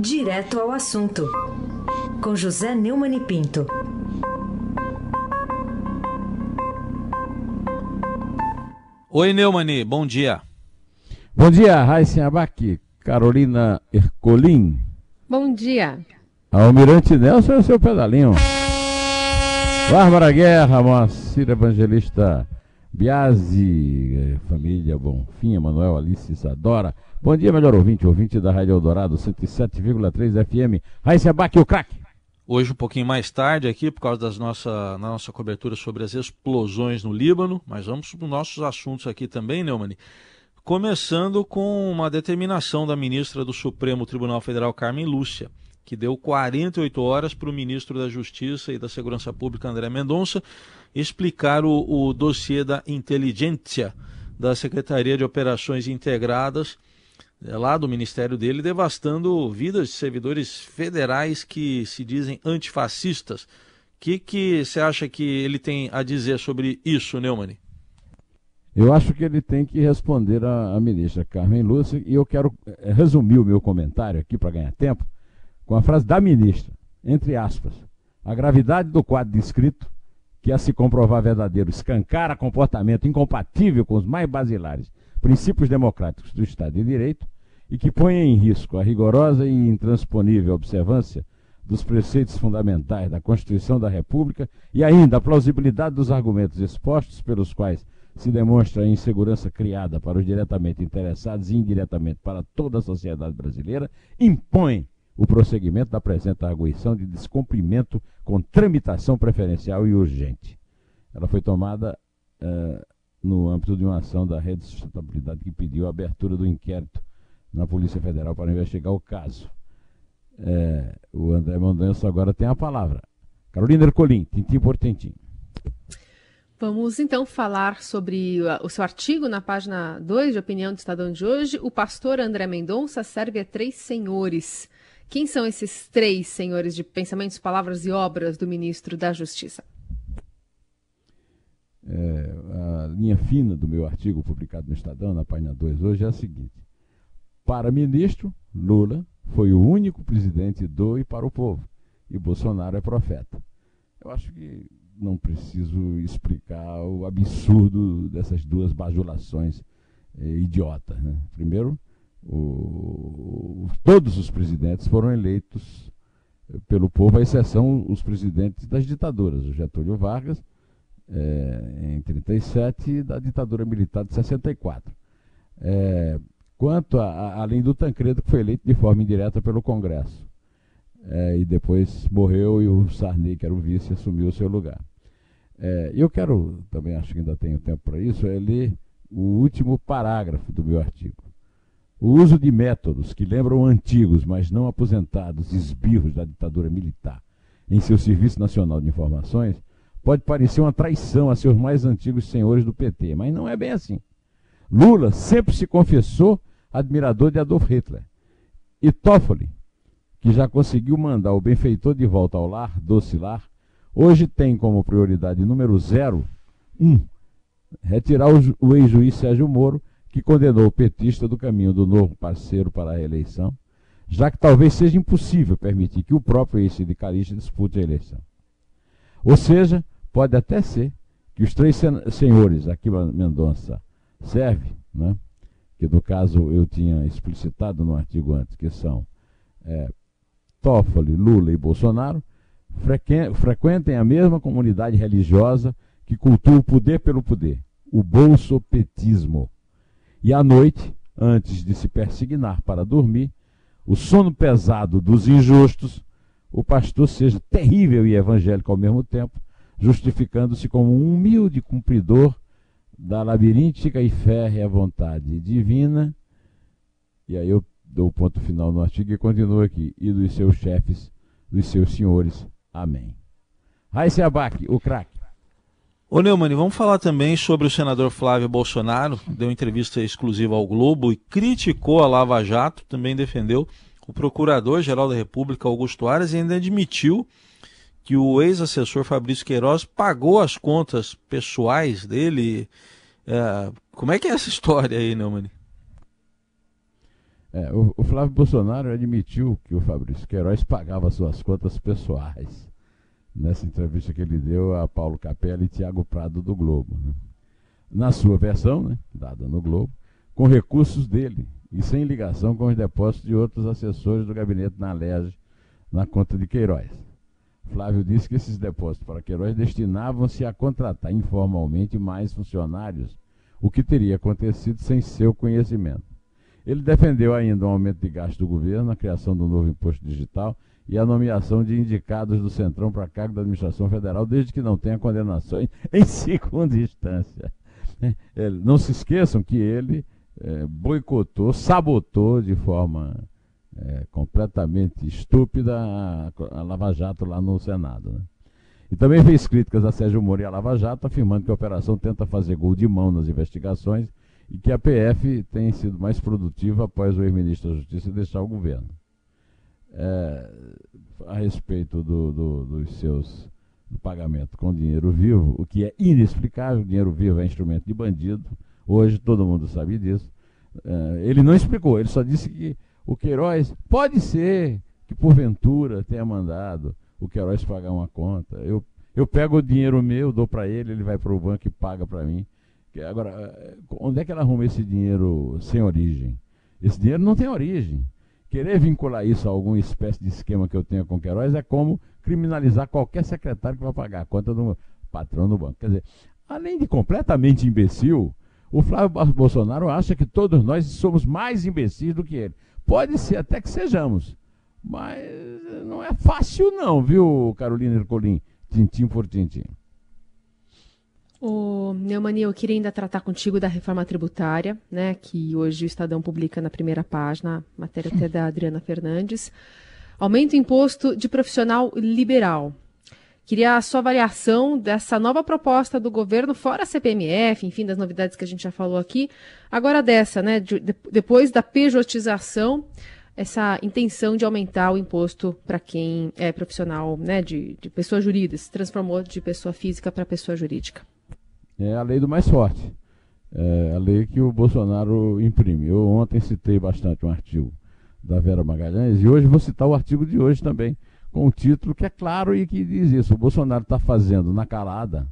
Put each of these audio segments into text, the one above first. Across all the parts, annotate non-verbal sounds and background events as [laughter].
Direto ao assunto, com José Neumann e Pinto. Oi, Neumani, bom dia. Bom dia, Raíssen Abac, Carolina Ercolim. Bom dia. Almirante Nelson é o seu pedalinho. Bárbara Guerra, Moacir Evangelista Biasi, família Bonfim, Emanuel Alice Isadora. Bom dia, melhor ouvinte, ouvinte da Rádio Eldorado 107,3 FM. Raíssa Abac, o craque. Hoje um pouquinho mais tarde aqui, por causa da nossa, nossa cobertura sobre as explosões no Líbano, mas vamos para os nossos assuntos aqui também, Neumann. Começando com uma determinação da ministra do Supremo Tribunal Federal, Carmen Lúcia, que deu 48 horas para o ministro da Justiça e da Segurança Pública, André Mendonça, explicar o, o dossiê da inteligência da Secretaria de Operações Integradas é, lá do ministério dele, devastando vidas de servidores federais que se dizem antifascistas. O que, que você acha que ele tem a dizer sobre isso, Neumann? Eu acho que ele tem que responder à, ministra Carmen Lúcia e eu quero é, resumir o meu comentário aqui para ganhar tempo com a frase da ministra, entre aspas. A gravidade do quadro descrito, que a se comprovar verdadeiro, escancara comportamento incompatível com os mais basilares princípios democráticos do Estado de Direito e que põe em risco a rigorosa e intransponível observância dos preceitos fundamentais da Constituição da República e ainda a plausibilidade dos argumentos expostos pelos quais se demonstra a insegurança criada para os diretamente interessados e indiretamente para toda a sociedade brasileira, impõe o prosseguimento da presente arguição de descumprimento com tramitação preferencial e urgente. Ela foi tomada uh, no âmbito de uma ação da Rede de Sustentabilidade que pediu a abertura do inquérito na Polícia Federal para investigar o caso. É, o André Mendonça agora tem a palavra. Carolina Ercolim, tintim por tintim. Vamos então falar sobre o seu artigo na página 2 de Opinião do Estadão de hoje. O pastor André Mendonça serve a três senhores. Quem são esses três senhores de pensamentos, palavras e obras do ministro da Justiça? É, a linha fina do meu artigo publicado no Estadão, na página 2 hoje, é a seguinte: Para ministro, Lula foi o único presidente do e para o povo, e Bolsonaro é profeta. Eu acho que não preciso explicar o absurdo dessas duas bajulações é, idiotas. Né? Primeiro, o, todos os presidentes foram eleitos eh, pelo povo, à exceção os presidentes das ditaduras, o Getúlio Vargas é, em 37 e da ditadura militar de 64. É, quanto a, a, além do Tancredo, que foi eleito de forma indireta pelo Congresso. É, e depois morreu e o Sarney, que era o vice, assumiu o seu lugar. É, eu quero, também acho que ainda tenho tempo para isso, é ler o último parágrafo do meu artigo. O uso de métodos que lembram antigos, mas não aposentados esbirros da ditadura militar em seu Serviço Nacional de Informações pode parecer uma traição a seus mais antigos senhores do PT, mas não é bem assim. Lula sempre se confessou admirador de Adolf Hitler. E Toffoli, que já conseguiu mandar o benfeitor de volta ao lar, doce lar, hoje tem como prioridade número zero, um, retirar o, o ex-juiz Sérgio Moro, que condenou o petista do caminho do novo parceiro para a reeleição, já que talvez seja impossível permitir que o próprio ex-sindicalista dispute a eleição. Ou seja, pode até ser que os três senhores, aqui Mendonça serve, né? que no caso eu tinha explicitado no artigo antes, que são é, Toffoli, Lula e Bolsonaro, frequentem a mesma comunidade religiosa que cultua o poder pelo poder, o bolsopetismo. E à noite, antes de se persignar para dormir, o sono pesado dos injustos o pastor seja terrível e evangélico ao mesmo tempo, justificando-se como um humilde cumpridor da labiríntica e férrea vontade divina. E aí eu dou o ponto final no artigo e continuo aqui. E dos seus chefes, dos seus senhores. Amém. Raíssa Abac, o craque. Ô Neumann, vamos falar também sobre o senador Flávio Bolsonaro, deu entrevista exclusiva ao Globo e criticou a Lava Jato, também defendeu o procurador-geral da República, Augusto Aras, ainda admitiu que o ex-assessor Fabrício Queiroz pagou as contas pessoais dele. É, como é que é essa história aí, Neumann? É, o, o, Flávio Bolsonaro admitiu que o Fabrício Queiroz pagava suas contas pessoais nessa entrevista que ele deu a Paulo Capelli e Tiago Prado do Globo. Né? Na sua versão, né, dada no Globo, com recursos dele e sem ligação com os depósitos de outros assessores do gabinete na LERJ na conta de Queiroz. Flávio disse que esses depósitos para Queiroz destinavam-se a contratar informalmente mais funcionários, o que teria acontecido sem seu conhecimento. Ele defendeu ainda um aumento de gasto do governo, a criação do novo imposto digital e a nomeação de indicados do Centrão para cargo da administração federal, desde que não tenha condenações [laughs] em segunda instância. É, não se esqueçam que ele é, boicotou, sabotou de forma é, completamente estúpida a, a, Lava Jato lá no Senado. Né? E também fez críticas a Sérgio Moro e a Lava Jato, afirmando que a operação tenta fazer gol de mão nas investigações e que a PF tem sido mais produtiva após o ex-ministro da Justiça deixar o governo. É, a respeito do, do, dos seus do pagamento com dinheiro vivo, o que é inexplicável, dinheiro vivo é instrumento de bandido, hoje todo mundo sabe disso. É, ele não explicou, ele só disse que o Queiroz pode ser que porventura tenha mandado o Queiroz pagar uma conta. Eu, eu pego o dinheiro meu, dou para ele, ele vai para o banco e paga para mim. Agora, eh, onde é que ela arruma esse dinheiro sem origem? Esse dinheiro não tem origem. Querer vincular isso a alguma espécie de esquema que eu tenha com Queiroz é como criminalizar qualquer secretário que vai pagar a conta do patrão do banco. Quer dizer, além de completamente imbecil, o Flávio Bolsonaro acha que todos nós somos mais imbecis do que ele. Pode ser até que sejamos, mas não é fácil não, viu, Carolina Ercolim? Tintim por tintim. Ô, Neumani, eu queria ainda tratar contigo da reforma tributária, né, que hoje o Estadão publica na primeira página, matéria até da Adriana Fernandes. Aumenta o imposto de profissional liberal. Queria a sua avaliação dessa nova proposta do governo, fora a CPMF, enfim, das novidades que a gente já falou aqui. Agora dessa, né, de, de, depois da pejotização, essa intenção de aumentar o imposto para quem é profissional, né, de, de pessoa jurídica, se transformou de pessoa física para pessoa jurídica é a lei do mais forte. É a lei que o Bolsonaro imprime. Eu ontem citei bastante um artigo da Vera Magalhães e hoje vou citar o artigo de hoje também, com o título que é claro e que diz isso. O Bolsonaro está fazendo na calada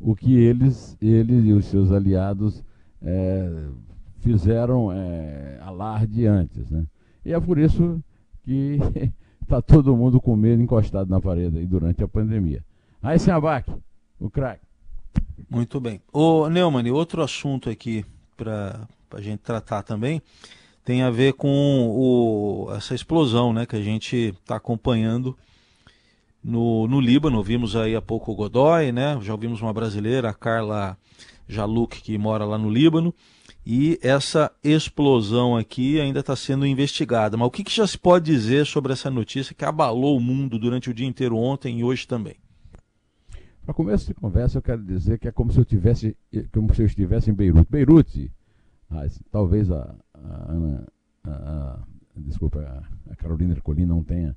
o que eles, ele e os seus aliados é, fizeram é, alarde antes. Né? E é por isso que está [laughs] todo mundo com medo encostado na parede aí durante a pandemia. Aí, abaque, o craque. Muito bem. Ô, Neumann, outro assunto aqui para a gente tratar também tem a ver com o, essa explosão né, que a gente está acompanhando no, no Líbano. Vimos aí há pouco o Godoy, né? já ouvimos uma brasileira, a Carla Jaluk, que mora lá no Líbano. E essa explosão aqui ainda está sendo investigada. Mas o que, que já se pode dizer sobre essa notícia que abalou o mundo durante o dia inteiro ontem e hoje também? Para começo de conversa, eu quero dizer que é como se eu tivesse, como se eu estivesse em Beirute. Beirute, ah, talvez a, a Ana, a, a, desculpa, a Carolina Ercolim não tenha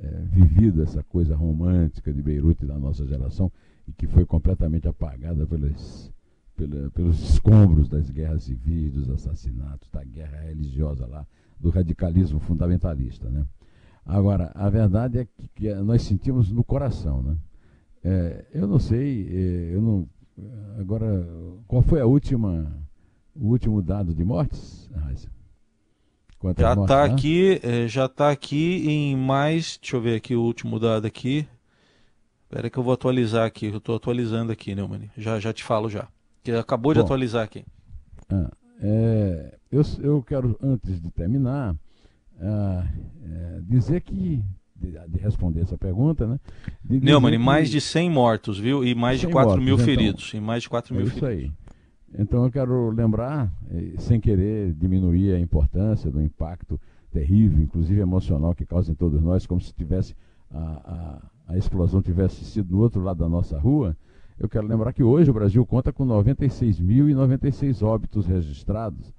é, vivido essa coisa romântica de Beirute da nossa geração e que foi completamente apagada pelas, pela, pelos escombros das guerras civis, dos assassinatos, da guerra religiosa lá, do radicalismo fundamentalista, né? Agora, a verdade é que, que nós sentimos no coração, né? É, eu não sei, é, eu não. Agora, qual foi a última, o último dado de mortes, Quantas já está aqui, é, já está aqui em mais. Deixa eu ver aqui o último dado aqui. Espera que eu vou atualizar aqui. Eu estou atualizando aqui, Neumann. Já, já te falo já. Que acabou de Bom, atualizar aqui. Ah, é, eu, eu quero, antes de terminar, ah, é, dizer que de, de, responder essa pergunta, né? Neumann, mais de 100 mortos, viu? E mais de 4 mortos, mil então, feridos. E mais de 4 mil é isso aí. Então eu quero lembrar, eh, sem querer diminuir a importância do impacto terrível, inclusive emocional, que causa em todos nós, como se tivesse a, a, a explosão tivesse sido no outro lado da nossa rua, eu quero lembrar que hoje o Brasil conta com 96.096 óbitos registrados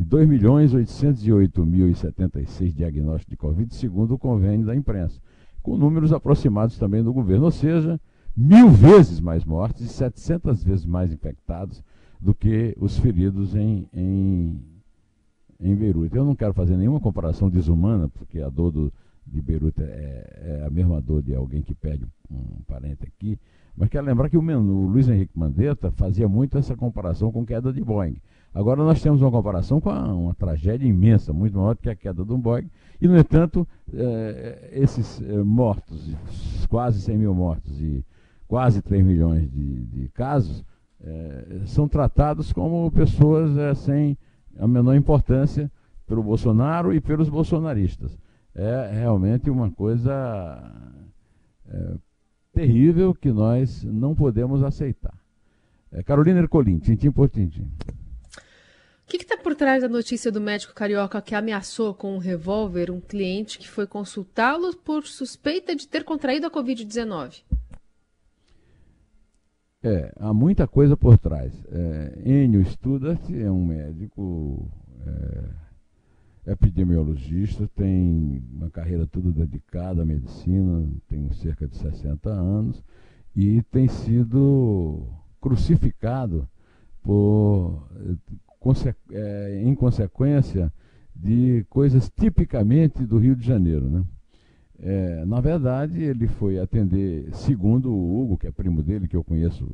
e 2.808.076 diagnósticos de Covid, segundo o convênio da imprensa, com números aproximados também do governo, ou seja, mil vezes mais mortes e 700 vezes mais infectados do que os feridos em, em, em Beirute. Eu não quero fazer nenhuma comparação desumana, porque a dor do, de Beirute é, é, a mesma dor de alguém que perde um parente aqui, mas quero lembrar que o, o Luiz Henrique Mandetta fazia muito essa comparação com queda de Boeing. Agora nós temos uma comparação com a, uma tragédia imensa, muito maior do que a queda do Boeing, e no entanto, eh, esses eh, mortos, quase 100 mil mortos e quase 3 milhões de, de casos, eh, são tratados como pessoas sem a menor importância pelo Bolsonaro e pelos bolsonaristas. É realmente uma coisa terrível que nós não podemos aceitar. Carolina Ercolim, tintim por tintim. Que está por trás da notícia do médico carioca que ameaçou com um revólver um cliente que foi consultá-lo por suspeita de ter contraído a Covid-19? É, há muita coisa por trás. É, Enio Studart é um médico é, epidemiologista, tem uma carreira toda dedicada à medicina, tem cerca de 60 anos e tem sido crucificado por, é, em consequência de coisas tipicamente do Rio de Janeiro. Né? É, na verdade, ele foi atender, segundo o Hugo, que é primo dele, que eu conheço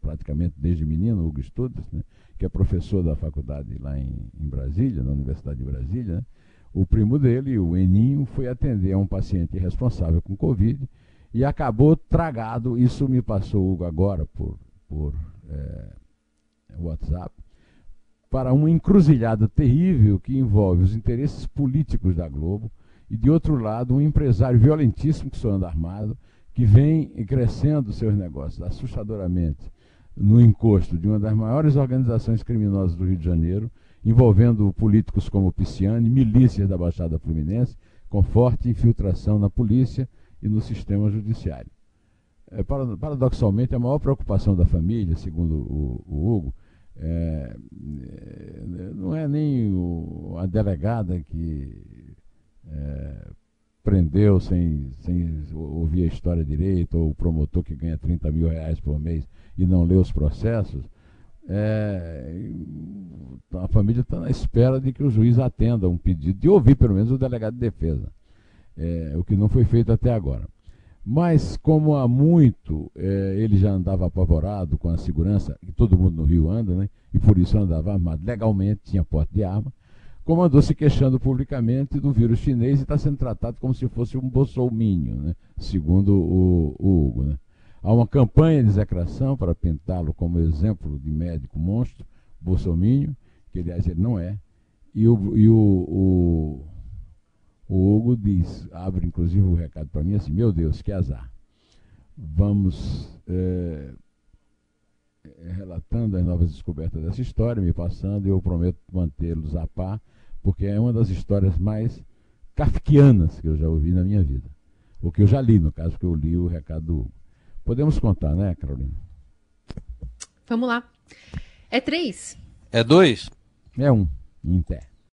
praticamente desde menino, Hugo Estudos, né, que é professor da faculdade lá em, em Brasília, na Universidade de Brasília. Né, o primo dele, o Eninho, foi atender a um paciente responsável com Covid e acabou tragado. Isso me passou Hugo agora por, por é, WhatsApp para uma encruzilhada terrível que envolve os interesses políticos da Globo e, de outro lado, um empresário violentíssimo que só anda armado, que vem crescendo seus negócios assustadoramente no encosto de uma das maiores organizações criminosas do Rio de Janeiro, envolvendo políticos como Pisciani, milícias da Baixada Fluminense, com forte infiltração na polícia e no sistema judiciário. É, paradoxalmente, a maior preocupação da família, segundo o, o Hugo, é, é, não é nem o, a delegada que é, prendeu sem, sem ouvir a história direito, ou o promotor que ganha 30 mil reais por mês e não lê os processos, é, a família está na espera de que o juiz atenda um pedido, de ouvir pelo menos o delegado de defesa, é, o que não foi feito até agora. Mas, como há muito é, ele já andava apavorado com a segurança, e todo mundo no Rio anda, né, e por isso andava armado legalmente, tinha porte de arma, comandou se queixando publicamente do vírus chinês e está sendo tratado como se fosse um bolsomínio, né, segundo o, o Hugo. Né. Há uma campanha de execração para pintá-lo como exemplo de médico monstro, bolsomínio, que aliás ele não é, e o, e o, o o Hugo diz, abre inclusive o um recado para mim assim, meu Deus, que azar. Vamos é, relatando as novas descobertas dessa história, me passando, e eu prometo mantê-los a par, porque é uma das histórias mais kafkianas que eu já ouvi na minha vida. O que eu já li, no caso, que eu li o recado do Hugo. Podemos contar, né, Carolina? Vamos lá. É três? É dois? É um, em pé.